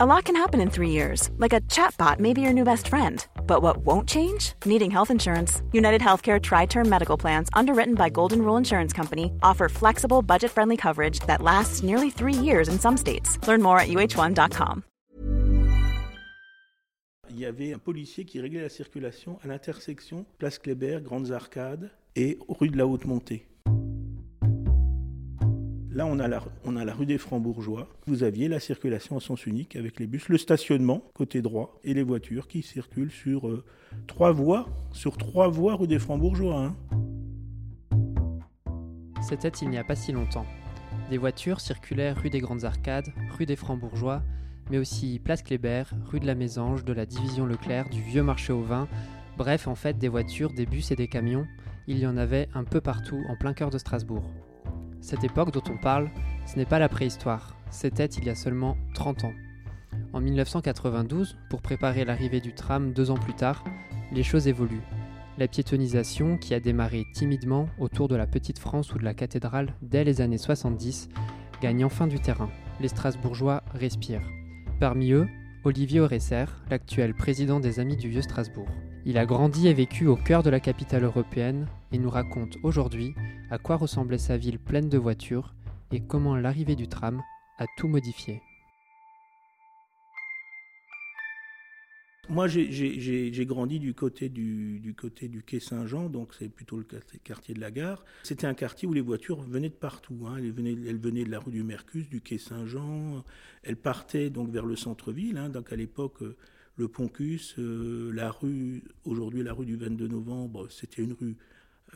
A lot can happen in three years, like a chatbot may be your new best friend. But what won't change? Needing health insurance. United Healthcare Tri Term Medical Plans, underwritten by Golden Rule Insurance Company, offer flexible, budget friendly coverage that lasts nearly three years in some states. Learn more at uh1.com. Il y avait un policier qui réglait la circulation à l'intersection Place Kléber, Grandes Arcades et rue de la Haute-Montée. Là, on a, la, rue des Francs-Bourgeois. Vous aviez la circulation en sens unique avec les bus, le stationnement côté droit et les voitures qui circulent sur euh, trois voies, sur trois voies rue des Francs-Bourgeois. Hein. C'était il n'y a pas si longtemps. Des voitures circulaient rue des Grandes Arcades, rue des Francs-Bourgeois, mais aussi place Kléber, rue de la Mésange, de la division Leclerc, du vieux marché au vin. Bref, en fait, des voitures, des bus et des camions, il y en avait un peu partout en plein cœur de Strasbourg. Cette époque dont on parle, ce n'est pas la préhistoire, c'était il y a seulement 30 ans. En 1992, pour préparer l'arrivée du tram deux ans plus tard, les choses évoluent. La piétonisation, qui a démarré timidement autour de la Petite France ou de la cathédrale dès les années 70, gagne enfin du terrain. Les Strasbourgeois respirent. Parmi eux, Olivier Oresser, l'actuel président des Amis du Vieux Strasbourg. Il a grandi et vécu au cœur de la capitale européenne et nous raconte aujourd'hui à quoi ressemblait sa ville pleine de voitures et comment l'arrivée du tram a tout modifié. Moi, j'ai grandi du côté du, quai Saint-Jean, donc c'est plutôt le quartier de la gare. C'était un quartier où les voitures venaient de partout. Hein. Elles, venaient, de la rue du Mercus, du quai Saint-Jean. Elles partaient donc vers le centre-ville. Hein. Donc à l'époque, le Poncus, euh, la rue, aujourd'hui la rue du 22 novembre, c'était une rue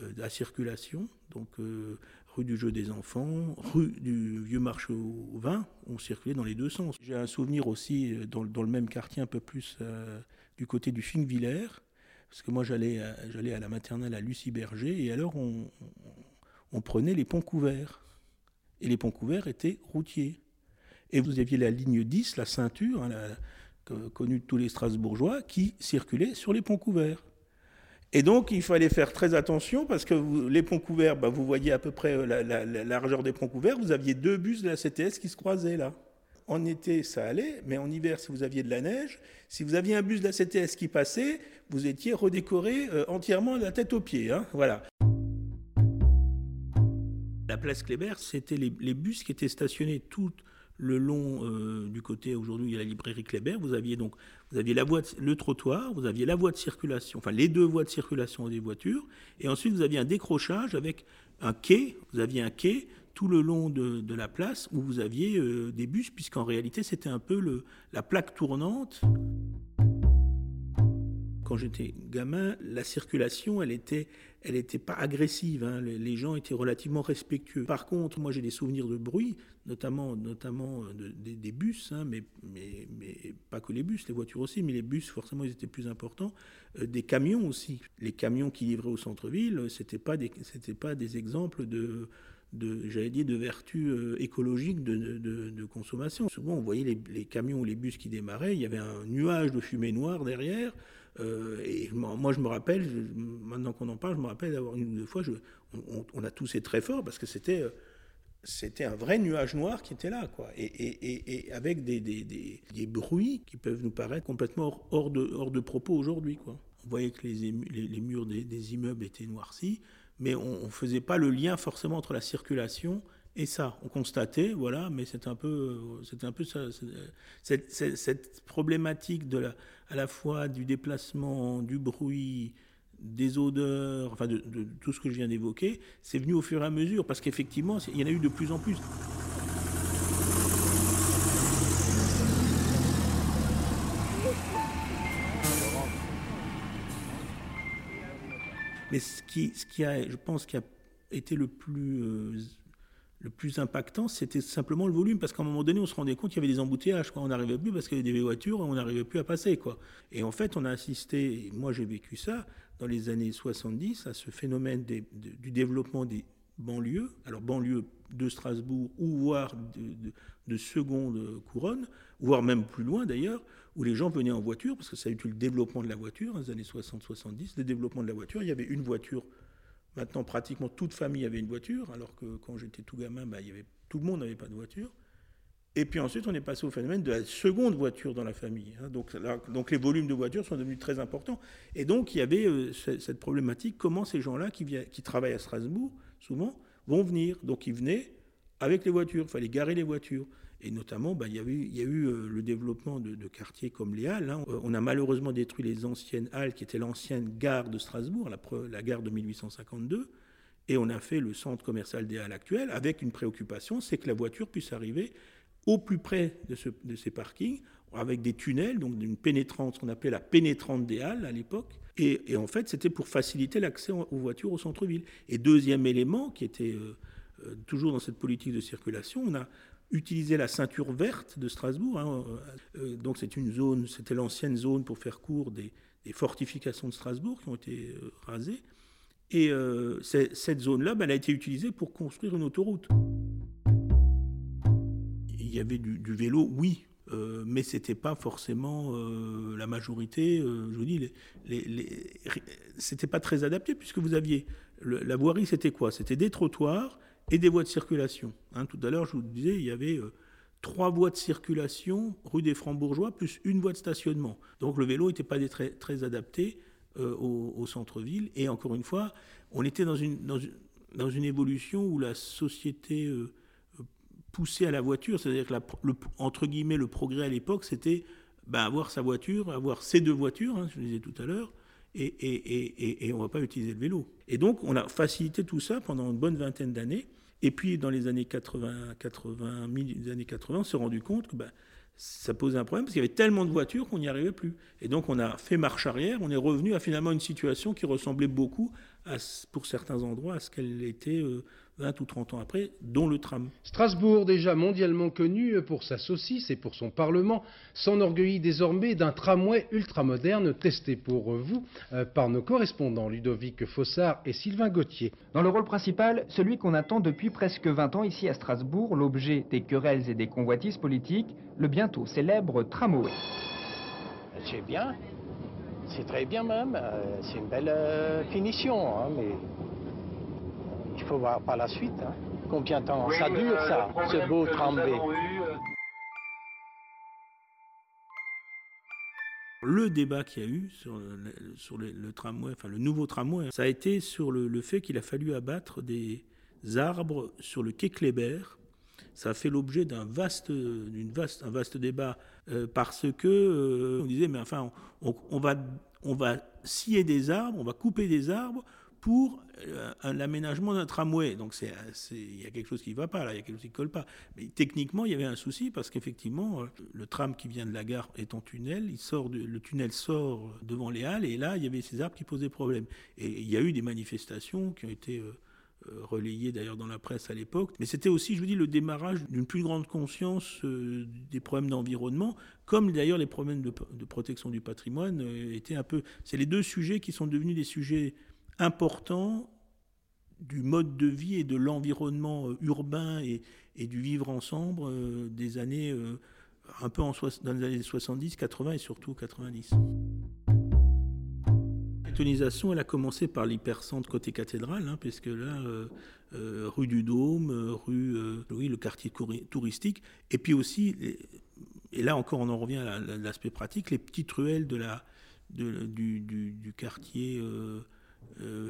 euh, à circulation, donc euh, rue du jeu des enfants, rue du vieux marché au vin, on circulait dans les deux sens. J'ai un souvenir aussi dans, le même quartier, un peu plus du côté du Finvillers, parce que moi j'allais à la maternelle à Lucie Berger, et alors on, prenait les ponts couverts. Et les ponts couverts étaient routiers. Et vous aviez la ligne 10, la ceinture, hein, connue de tous les Strasbourgeois, qui circulaient sur les ponts couverts. Et donc, il fallait faire très attention parce que les ponts couverts, bah, vous voyez à peu près euh, la, largeur des ponts couverts, vous aviez deux bus de la CTS qui se croisaient là. En été, ça allait, mais en hiver, si vous aviez de la neige, si vous aviez un bus de la CTS qui passait, vous étiez redécoré euh, entièrement de la tête aux pieds. Hein, voilà. La place Kléber, c'était les, les, bus qui étaient stationnés toutes le long euh, du côté, aujourd'hui, il y a la librairie Kléber, vous aviez donc vous aviez la voie le trottoir, vous aviez la voie de circulation, enfin les deux voies de circulation des voitures, et ensuite vous aviez un décrochage avec un quai, vous aviez un quai tout le long de, la place où vous aviez euh, des bus, puisqu'en réalité c'était un peu le, la plaque tournante quand j'étais gamin, la circulation, elle était, elle était pas agressive. Hein. Les, gens étaient relativement respectueux. Par contre, moi, j'ai des souvenirs de bruit, notamment, notamment euh, des bus, hein, mais, mais, mais, pas que les bus, les voitures aussi, mais les bus, forcément, ils étaient plus importants. Euh, des camions aussi. Les camions qui livraient au centre-ville, c'était pas c'était pas des exemples de de, j'allais dire, de vertus euh, écologiques de, de, consommation. Souvent, on voyait les, camions ou les bus qui démarraient, il y avait un nuage de fumée noire derrière, euh, et moi, je me rappelle, maintenant qu'on en parle, je me rappelle d'avoir une ou deux fois, on, a toussé très fort parce que c'était euh, c'était un vrai nuage noir qui était là, quoi. Et, et, et avec des, des, bruits qui peuvent nous paraître complètement hors de, hors de propos aujourd'hui, quoi. On voyait que les, murs des, immeubles étaient noircis, mais on ne faisait pas le lien forcément entre la circulation et ça, on constatait, voilà, mais c'est un peu, c'est un peu ça, cette, problématique de la, à la fois du déplacement, du bruit, des odeurs, enfin de, tout ce que je viens d'évoquer, c'est venu au fur et à mesure, parce qu'effectivement, il y en a eu de plus en plus. Mais ce qui, ce a, je pense, qui a été le plus euh, le plus impactant, c'était simplement le volume, parce qu'à un moment donné, on se rendait compte qu'il y avait des embouteillages. Quoi. On n'arrivait plus parce qu'il y avait des voitures, on n'arrivait plus à passer. Quoi. Et en fait, on a assisté, moi j'ai vécu ça, dans les années 70, à ce phénomène du développement des banlieues, alors banlieues de Strasbourg, ou voire de, de, seconde couronne, voire même plus loin d'ailleurs, où les gens venaient en voiture, parce que ça a été le développement de la voiture, dans les années 60-70, le développement de la voiture, il y avait une voiture Maintenant, pratiquement toute famille avait une voiture, alors que quand j'étais tout gamin, bah, il y avait, tout le monde n'avait pas de voiture. Et puis ensuite, on est passé au phénomène de la seconde voiture dans la famille. Hein. Donc, donc les volumes de voitures sont devenus très importants. Et donc il y avait euh, cette problématique, comment ces gens-là qui travaillent à Strasbourg, souvent, vont venir. Donc ils venaient avec les voitures, il fallait garer les voitures. Et notamment, bah, il, y a eu, euh, le développement de, quartiers comme les Halles. Hein. On a malheureusement détruit les anciennes Halles, qui étaient l'ancienne gare de Strasbourg, la, gare de 1852. Et on a fait le centre commercial des Halles actuel avec une préoccupation, c'est que la voiture puisse arriver au plus près de ces parkings, avec des tunnels, donc d'une pénétrante, ce qu'on appelait la pénétrante des Halles à l'époque. Et, en fait, c'était pour faciliter l'accès aux voitures au centre-ville. Et deuxième élément, qui était euh, euh, toujours dans cette politique de circulation, on a utilisé la ceinture verte de Strasbourg. Hein, euh, donc c'est une zone, c'était l'ancienne zone pour faire court des, fortifications de Strasbourg qui ont été rasées. Et cette zone-là, ben, elle a été utilisée pour construire une autoroute. Il y avait du vélo, oui, euh, mais ce n'était pas forcément euh, la majorité. Euh, je vous dis, les, les, c'était pas très adapté puisque vous aviez la voirie, c'était quoi? C'était des trottoirs et des voies de circulation. Hein, tout à l'heure, je vous disais, il y avait trois voies de circulation rue des Francs-Bourgeois plus une voie de stationnement. Donc le vélo n'était pas très, adapté au, centre-ville. Et encore une fois, on était dans une évolution où la société poussé à la voiture, c'est-à-dire que le, entre guillemets le progrès à l'époque, c'était ben, avoir sa voiture, avoir ces deux voitures, hein, je le disais tout à l'heure, et, on ne va pas utiliser le vélo. Et donc on a facilité tout ça pendant une bonne vingtaine d'années. Et puis dans les années 80, 80, les années 80, on s'est rendu compte que ben, ça posait un problème parce qu'il y avait tellement de voitures qu'on n'y arrivait plus. Et donc on a fait marche arrière, on est revenu à finalement une situation qui ressemblait beaucoup, pour certains endroits, à ce qu'elle était euh, 20 ou 30 ans après, dont le tram. Strasbourg, déjà mondialement connu pour sa saucisse et pour son Parlement, s'enorgueillit désormais d'un tramway ultramoderne testé pour vous euh, par nos correspondants Ludovic Fossard et Sylvain Gauthier. Dans le rôle principal, celui qu'on attend depuis presque 20 ans ici à Strasbourg, l'objet des querelles et des convoitises politiques, le bientôt célèbre tramway. C'est bien, c'est très bien même, euh, c'est une belle euh, finition, hein, mais il faut voir par la suite. Hein. Combien de temps ça dure, ça, ce beau tramway Le débat qu'il y a eu sur, le, sur le, tramway, enfin le nouveau tramway, ça a été sur le, fait qu'il a fallu abattre des arbres sur le quai Kléber. Ça a fait l'objet d'un vaste, vaste, un vaste débat euh, parce que euh, on disait mais enfin on, va, on va scier des arbres, on va couper des arbres pour euh, l'aménagement d'un tramway. Donc il y a quelque chose qui ne va pas là, il y a quelque chose qui ne colle pas. Mais techniquement, il y avait un souci parce qu'effectivement, euh, le tram qui vient de la gare est en tunnel, il sort le tunnel sort devant les halles et là, il y avait ces arbres qui posaient problème. Et il y a eu des manifestations qui ont été euh, relayées d'ailleurs dans la presse à l'époque. Mais c'était aussi, je vous dis, le démarrage d'une plus grande conscience des problèmes d'environnement, comme d'ailleurs les problèmes de, de, protection du patrimoine étaient un peu. C'est les deux sujets qui sont devenus des sujets important du mode de vie et de l'environnement euh, urbain et, du vivre ensemble euh, des années, euh, un peu dans les années 70, 80 et surtout 90. La bétonisation, elle a commencé par l'hypercentre côté cathédrale, hein, puisque là, rue du Dôme, rue, oui, le quartier touristique, et puis aussi, et là encore on en revient à l'aspect pratique, les petites ruelles de la, du, quartier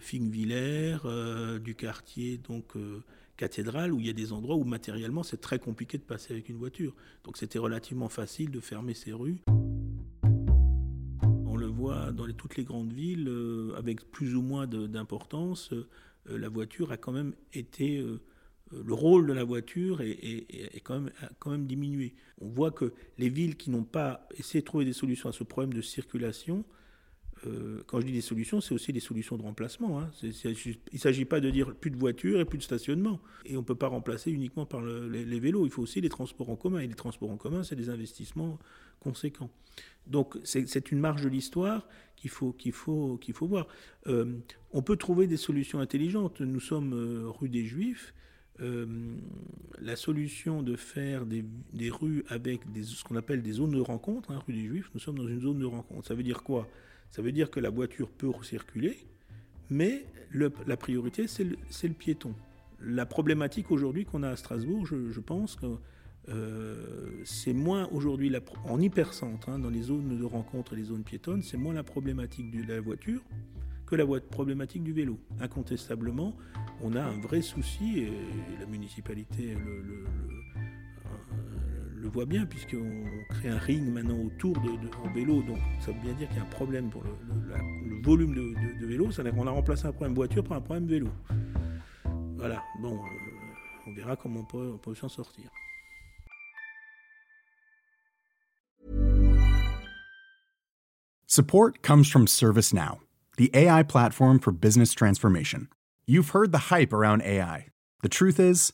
Fingvillers, euh, du quartier donc euh, cathédrale, où il y a des endroits où matériellement c'est très compliqué de passer avec une voiture. Donc c'était relativement facile de fermer ces rues. On le voit dans toutes les grandes villes, avec plus ou moins d'importance, la voiture a quand même été le rôle de la voiture est, quand, même, a quand même diminué. On voit que les villes qui n'ont pas essayé de trouver des solutions à ce problème de circulation euh, quand je dis des solutions, c'est aussi des solutions de remplacement. Hein. il ne s'agit pas de dire plus de voitures et plus de stationnement. Et on ne peut pas remplacer uniquement par les, vélos. Il faut aussi les transports en commun. Et les transports en commun, c'est des investissements conséquents. Donc c'est une marge de l'histoire qu'il faut, voir. Euh, on peut trouver des solutions intelligentes. Nous sommes euh, rue des Juifs. la solution de faire des, rues avec ce qu'on appelle des zones de rencontre, hein, rue des Juifs, nous sommes dans une zone de rencontre. Ça veut dire quoi? Ça veut dire que la voiture peut circuler, mais la priorité, c'est le, piéton. La problématique aujourd'hui qu'on a à Strasbourg, je, pense que c'est moins aujourd'hui en hypercentre, hein, dans les zones de rencontre et les zones piétonnes, c'est moins la problématique de la voiture que la problématique du vélo. Incontestablement, on a un vrai souci, et la municipalité le voit bien, puisqu'on crée un ring maintenant autour de, de vélo, donc ça veut bien dire qu'il y a un problème pour le, volume de, vélo, ça veut dire qu'on a remplacé un problème voiture par un problème vélo. Voilà, bon, euh, on verra comment on peut, on peut s'en sortir. Support comes from ServiceNow, the AI platform for business transformation. You've heard the hype around AI. The truth is,